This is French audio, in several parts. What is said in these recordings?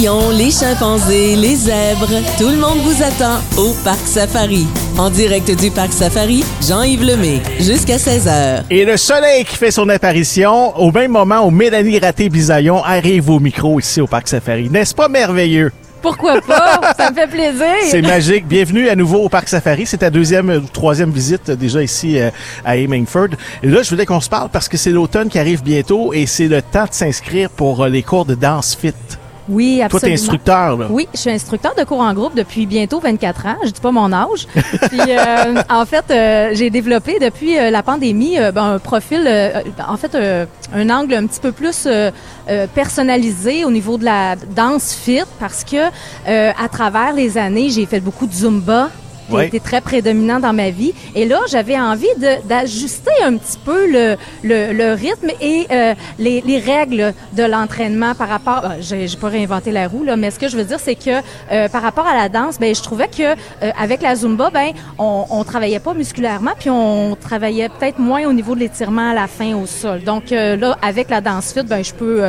lions, les chimpanzés, les zèbres, tout le monde vous attend au Parc Safari. En direct du Parc Safari, Jean-Yves Lemay, jusqu'à 16h. Et le soleil qui fait son apparition au même moment où Mélanie Raté-Bisaillon arrive au micro ici au Parc Safari. N'est-ce pas merveilleux? Pourquoi pas? Ça me fait plaisir. C'est magique. Bienvenue à nouveau au Parc Safari. C'est ta deuxième ou troisième visite euh, déjà ici euh, à Hemingford. Et là, je voulais qu'on se parle parce que c'est l'automne qui arrive bientôt et c'est le temps de s'inscrire pour euh, les cours de danse fit. Oui, absolument. Toi, t'es instructeur, là. Oui, je suis instructeur de cours en groupe depuis bientôt 24 ans. Je dis pas mon âge. Puis, euh, en fait, euh, j'ai développé depuis euh, la pandémie ben, un profil, en fait, un angle un petit peu plus personnalisé au niveau de la danse fit parce que à travers les années, j'ai fait beaucoup de zumba qui a été très prédominant dans ma vie. Et là, j'avais envie d'ajuster un petit peu le, le, le rythme et euh, les, les règles de l'entraînement par rapport. euh, J'ai pas réinventé la roue là, mais ce que je veux dire, c'est que euh, par rapport à la danse, ben je trouvais que euh, avec la zumba, ben on, on travaillait pas musculairement, puis on travaillait peut-être moins au niveau de l'étirement à la fin au sol. Donc là, avec la danse fit, ben je peux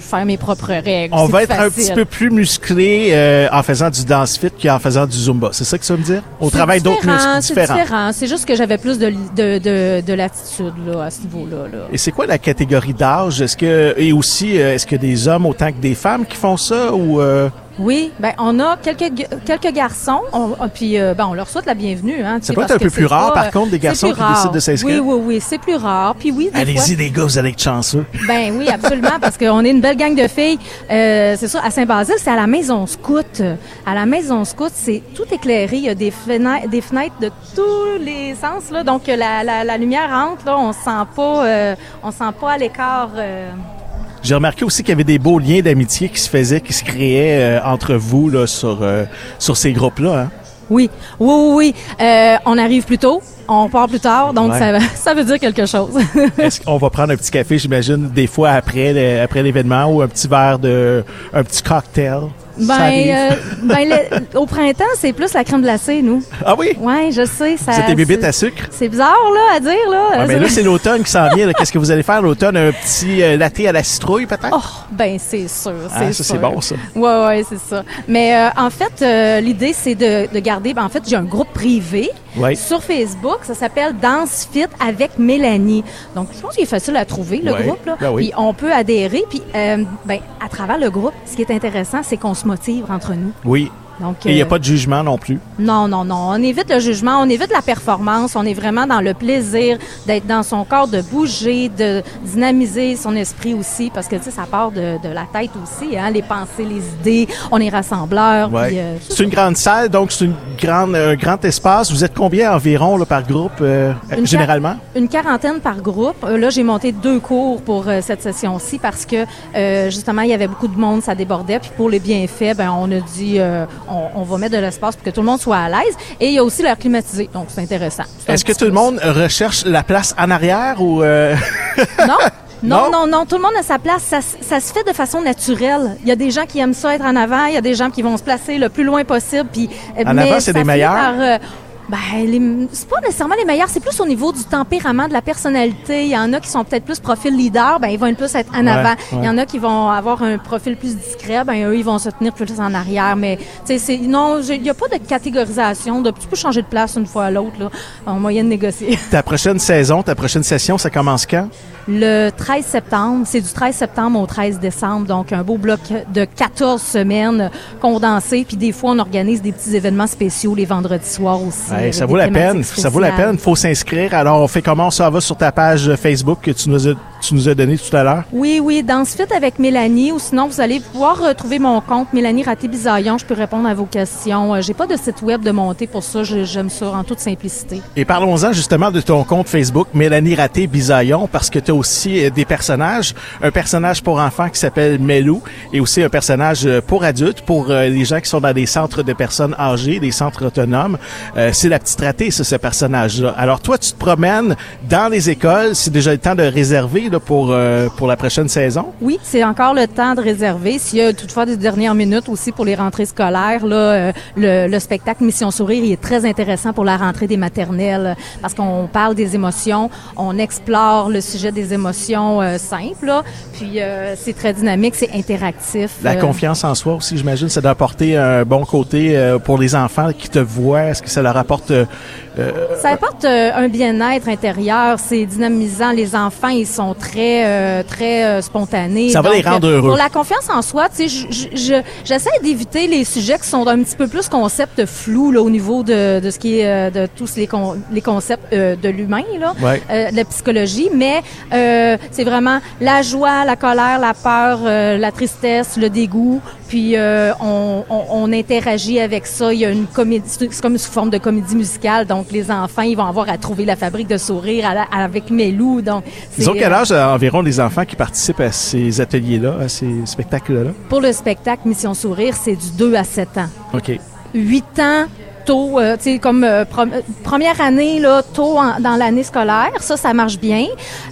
faire mes propres règles. On va être un petit peu plus musclé en faisant du dance fit qu'en faisant du zumba. C'est ça que ça veut dire? C'est travaille d'autres muscles différents. C'est différent. C'est juste que j'avais plus de, de, de, de latitude là, à ce niveau-là. Là. Et c'est quoi la catégorie d'âge? Est-ce que et aussi euh, est-ce que des hommes autant que des femmes qui font ça ou euh, Oui, ben on a quelques quelques garçons, on, ah, puis euh, ben on leur souhaite la bienvenue. Hein, Ça peut être un peu plus rare, pas, par euh, contre, des c'est garçons qui décident de s'inscrire? Oui, oui, oui, c'est plus rare. Puis oui, des allez-y les gars, vous allez être chanceux. Ben oui, absolument, parce qu'on est une belle gang de filles. Euh, c'est ça, à Saint-Basile, c'est à la maison scout. À la maison scout, c'est tout éclairé. Il y a des fenêtres, des fenêtres de tous les sens. Là. Donc, la, la, la lumière entre, là, on se sent pas, euh, on se sent pas à l'écart. J'ai remarqué aussi qu'il y avait des beaux liens d'amitié qui se faisaient, qui se créaient euh, entre vous là sur euh, sur ces groupes-là. Hein? Oui, oui, oui, oui. Euh, on arrive plus tôt, on part plus tard, donc Ouais. ça, ça veut dire quelque chose. Est-ce qu'on va prendre un petit café, j'imagine, des fois après après l'événement ou un petit verre de un petit cocktail? Ça ben, euh, ben le- au printemps, c'est plus la crème glacée, nous. ah oui, Ouais, je sais. Ça, c'est des bébites à sucre? C'est bizarre, là, à dire, là. Ah, mais là, c'est l'automne qui s'en vient. Qu'est-ce que vous allez faire l'automne? Un petit euh, latte à la citrouille, peut-être? Oh, ben c'est sûr, Ah, c'est ça, sûr. c'est bon, ça. Ouais, ouais, c'est ça. Mais euh, en fait, l'idée c'est de, de garder. ben, en fait, j'ai un groupe privé Oui. sur Facebook. Ça s'appelle Danse Fit avec Mélanie. Donc, je pense qu'il est facile à trouver le groupe. Là. Ben oui. Puis on peut adhérer. Puis, euh, ben, à travers le groupe, ce qui est intéressant, c'est qu'on se motive entre nous. Oui. Donc, Et il n'y a euh, pas de jugement non plus. non, non, non. On évite le jugement, on évite la performance. On est vraiment dans le plaisir d'être dans son corps, de bouger, de dynamiser son esprit aussi, parce que tu sais, ça part de, de la tête aussi, hein, les pensées, les idées. On est rassembleurs. Ouais. puis, euh, c'est une grande salle, donc c'est une grande, un grand espace. Vous êtes combien environ là, par groupe, euh, Une généralement? Une quarantaine par groupe. Euh, là, j'ai monté deux cours pour euh, cette session-ci parce que euh, justement, il y avait beaucoup de monde, ça débordait. Puis pour les bienfaits, ben on a dit, euh, on, on va mettre de l'espace pour que tout le monde soit à l'aise. Et il y a aussi l'air climatisé, donc c'est intéressant. Est-ce que tout le monde recherche la place en arrière ou... euh, Non. Non? Non, non, tout le monde a sa place. Ça, ça se fait de façon naturelle. Il y a des gens qui aiment ça être en avant, il y a des gens qui vont se placer le plus loin possible. Puis, euh, En mais avant, c'est des meilleurs? par, euh, ben, les- c'est pas nécessairement les meilleurs, c'est plus au niveau du tempérament, de la personnalité. Il y en a qui sont peut-être plus profil leader, ben ils vont plus être en Ouais, avant. ouais. Il y en a qui vont avoir un profil plus discret, ben eux ils vont se tenir plus en arrière. Mais tu sais, c'est non, j'ai- il y a pas de catégorisation. De, tu peux changer de place une fois à l'autre là, en moyen de négocier. ta prochaine saison, ta prochaine session, ça commence quand? Le 13 septembre, c'est du 13 septembre au 13 décembre, donc un beau bloc de 14 semaines condensé. Puis des fois, on organise des petits événements spéciaux les vendredis soirs aussi. Ouais, ça vaut la peine. Ça vaut la peine. faut s'inscrire. Alors, on fait comment? Ça va sur ta page Facebook que tu nous as, tu nous as donné tout à l'heure? Oui, oui, dans ce fit avec Mélanie, ou sinon vous allez pouvoir retrouver mon compte Mélanie Raté-Bisaillon. Je peux répondre à vos questions. Euh, J'ai pas de site web de monter pour ça. J'aime ça en toute simplicité. Et parlons-en justement de ton compte Facebook, Mélanie Raté Bisaillon, parce que tu as aussi euh, des personnages. Un personnage pour enfants qui s'appelle Melou et aussi un personnage euh, pour adultes, pour les gens qui sont dans des centres de personnes âgées, des centres autonomes. Euh, c'est la petite ratée, ce personnage-là. Alors toi, tu te promènes dans les écoles. C'est déjà le temps de réserver là, pour, euh, pour la prochaine saison? Oui, c'est encore le temps de réserver. S'il y a toutefois des dernières minutes aussi pour les rentrées scolaires, là, euh, le, le spectacle Mission Sourire il est très intéressant pour la rentrée des maternelles parce qu'on parle des émotions, on explore le sujet des des émotions euh, simples. là. Puis euh, c'est très dynamique, c'est interactif. La Euh, confiance en soi aussi, j'imagine, ça doit apporter un bon côté euh, pour les enfants qui te voient. Est-ce que ça leur apporte euh, Ça apporte euh, un bien-être intérieur, c'est dynamisant. Les enfants, ils sont très, euh, très euh, spontanés. Ça va les rendre euh, heureux. Pour la confiance en soi, tu sais, je- je- je- j'essaie d'éviter les sujets qui sont un petit peu plus concepts flous là, au niveau de, de ce qui est euh, de tous les, con- les concepts euh, de l'humain, là, Ouais. euh, de la psychologie. Mais euh, c'est vraiment la joie, la colère, la peur, euh, la tristesse, le dégoût. Puis euh, on, on, on interagit avec ça. Il y a une comédie, c'est comme sous forme de comédie musicale. Donc les enfants, ils vont avoir à trouver la fabrique de sourire à la- avec Mélou. Donc Ils ont quel euh, âge euh, environ les enfants qui participent à ces ateliers-là, à ces spectacles-là? Pour le spectacle Mission Sourire, c'est du 2 à 7 ans. OK. 8 ans tôt, euh, tu sais, comme euh, première année, là, tôt en- dans l'année scolaire. Ça, ça marche bien.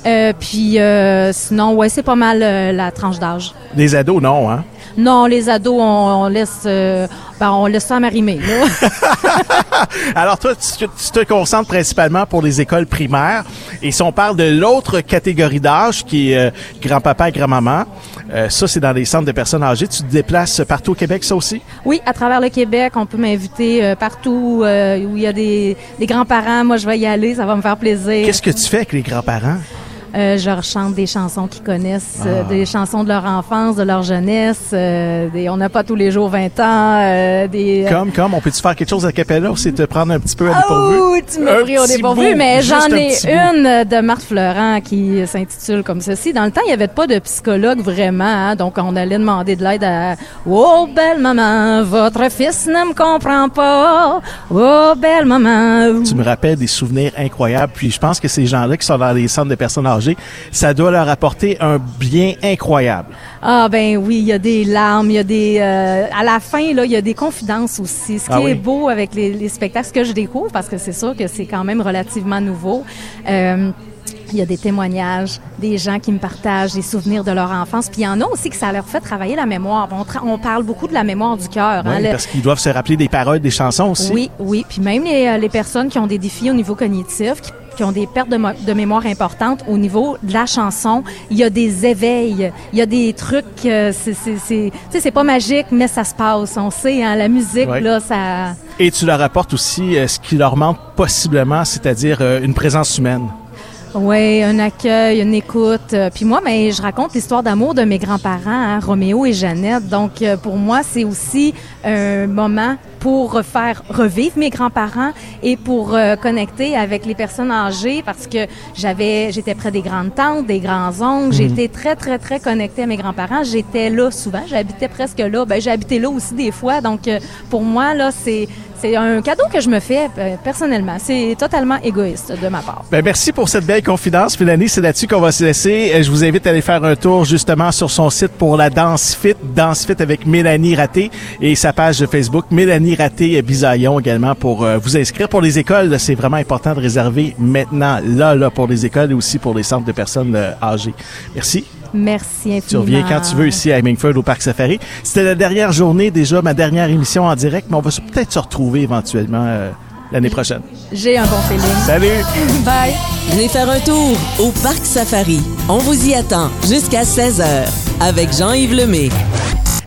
Euh, puis sinon, ouais, c'est pas mal la tranche d'âge. Les ados, non, hein? Non, les ados, on, on laisse, euh, ben, on laisse ça m'arrimer. là. Alors toi, tu, tu te concentres principalement pour les écoles primaires. Et si on parle de l'autre catégorie d'âge, qui est euh, grand-papa et grand-maman, euh, ça, c'est dans les centres de personnes âgées. Tu te déplaces partout au Québec, ça aussi? Oui, à travers le Québec, on peut m'inviter partout où il y a des, des grands-parents. Moi, je vais y aller, ça va me faire plaisir. Qu'est-ce que tu fais avec les grands-parents? Euh, je rechante des chansons qu'ils connaissent, euh, Ah. des chansons de leur enfance, de leur jeunesse. euh, des, on n'a pas tous les jours 20 ans. euh, des, euh, Comme, comme, on peut-tu faire quelque chose à Capella ou c'est te prendre un petit peu à Ah dépourvu? ouh, tu m'as Un pris au dépourvu, mais j'en ai une de Marthe Fleurant qui s'intitule comme ceci. Dans le temps, il n'y avait pas de psychologue vraiment, hein, donc on allait demander de l'aide à « Oh, belle maman, votre fils ne me comprend pas. Oh, belle maman. » Tu me rappelles des souvenirs incroyables. Puis je pense que ces gens-là qui sont dans les centres de personnes âgées, ça doit leur apporter un bien incroyable. Ah ben oui, il y a des larmes, il y a des euh, à la fin là, il y a des confidences aussi. Ce qui Ah oui. est beau avec les, les spectacles ce que je découvre parce que c'est sûr que c'est quand même relativement nouveau. Euh, il y a des témoignages, des gens qui me partagent des souvenirs de leur enfance. Puis il y en a aussi que ça leur fait travailler la mémoire. On, tra- on parle beaucoup de la mémoire du cœur. hein. Oui, Le- parce qu'ils doivent se rappeler des paroles des chansons aussi. oui, oui. Puis même les, euh, les personnes qui ont des défis au niveau cognitif, qui, qui ont des pertes de, mo- de mémoire importantes au niveau de la chanson, il y a des éveils, il y a des trucs, euh, c'est, c'est, c'est, tu sais, c'est pas magique, mais ça se passe. On sait, hein, la musique, là, ça... Et tu leur apportes aussi euh, ce qui leur manque possiblement, c'est-à-dire euh, une présence humaine. Oui, un accueil, une écoute. Euh, Puis moi, ben, je raconte l'histoire d'amour de mes grands-parents, hein, Roméo et Jeannette. Donc, euh, pour moi, c'est aussi un moment pour refaire revivre mes grands-parents et pour euh, connecter avec les personnes âgées parce que j'avais, j'étais près des grandes tantes, des grands oncles. J'étais très, très, très connectée à mes grands-parents. J'étais là souvent. J'habitais presque là. Ben, j'ai habité là aussi des fois. Donc, pour moi, là, c'est, c'est un cadeau que je me fais euh, personnellement. C'est totalement égoïste de ma part. Ben, merci pour cette belle confidence, Mélanie. C'est là-dessus qu'on va se laisser. Euh, Je vous invite à aller faire un tour justement sur son site pour la Danse Fit, Danse Fit avec Mélanie Raté et sa page de Facebook, Mélanie Raté Bisaillon également pour euh, vous inscrire pour les écoles. C'est vraiment important de réserver maintenant, là, là, pour les écoles et aussi pour les centres de personnes âgées. Merci. Merci infiniment. Tu reviens quand tu veux ici à Hemingford au Parc Safari. C'était la dernière journée, déjà ma dernière émission en direct, mais on va peut-être se retrouver éventuellement euh, l'année prochaine. J'ai un bon feeling. Salut! Bye. Venez faire un tour au Parc Safari. On vous y attend jusqu'à 16h avec Jean-Yves Lemay.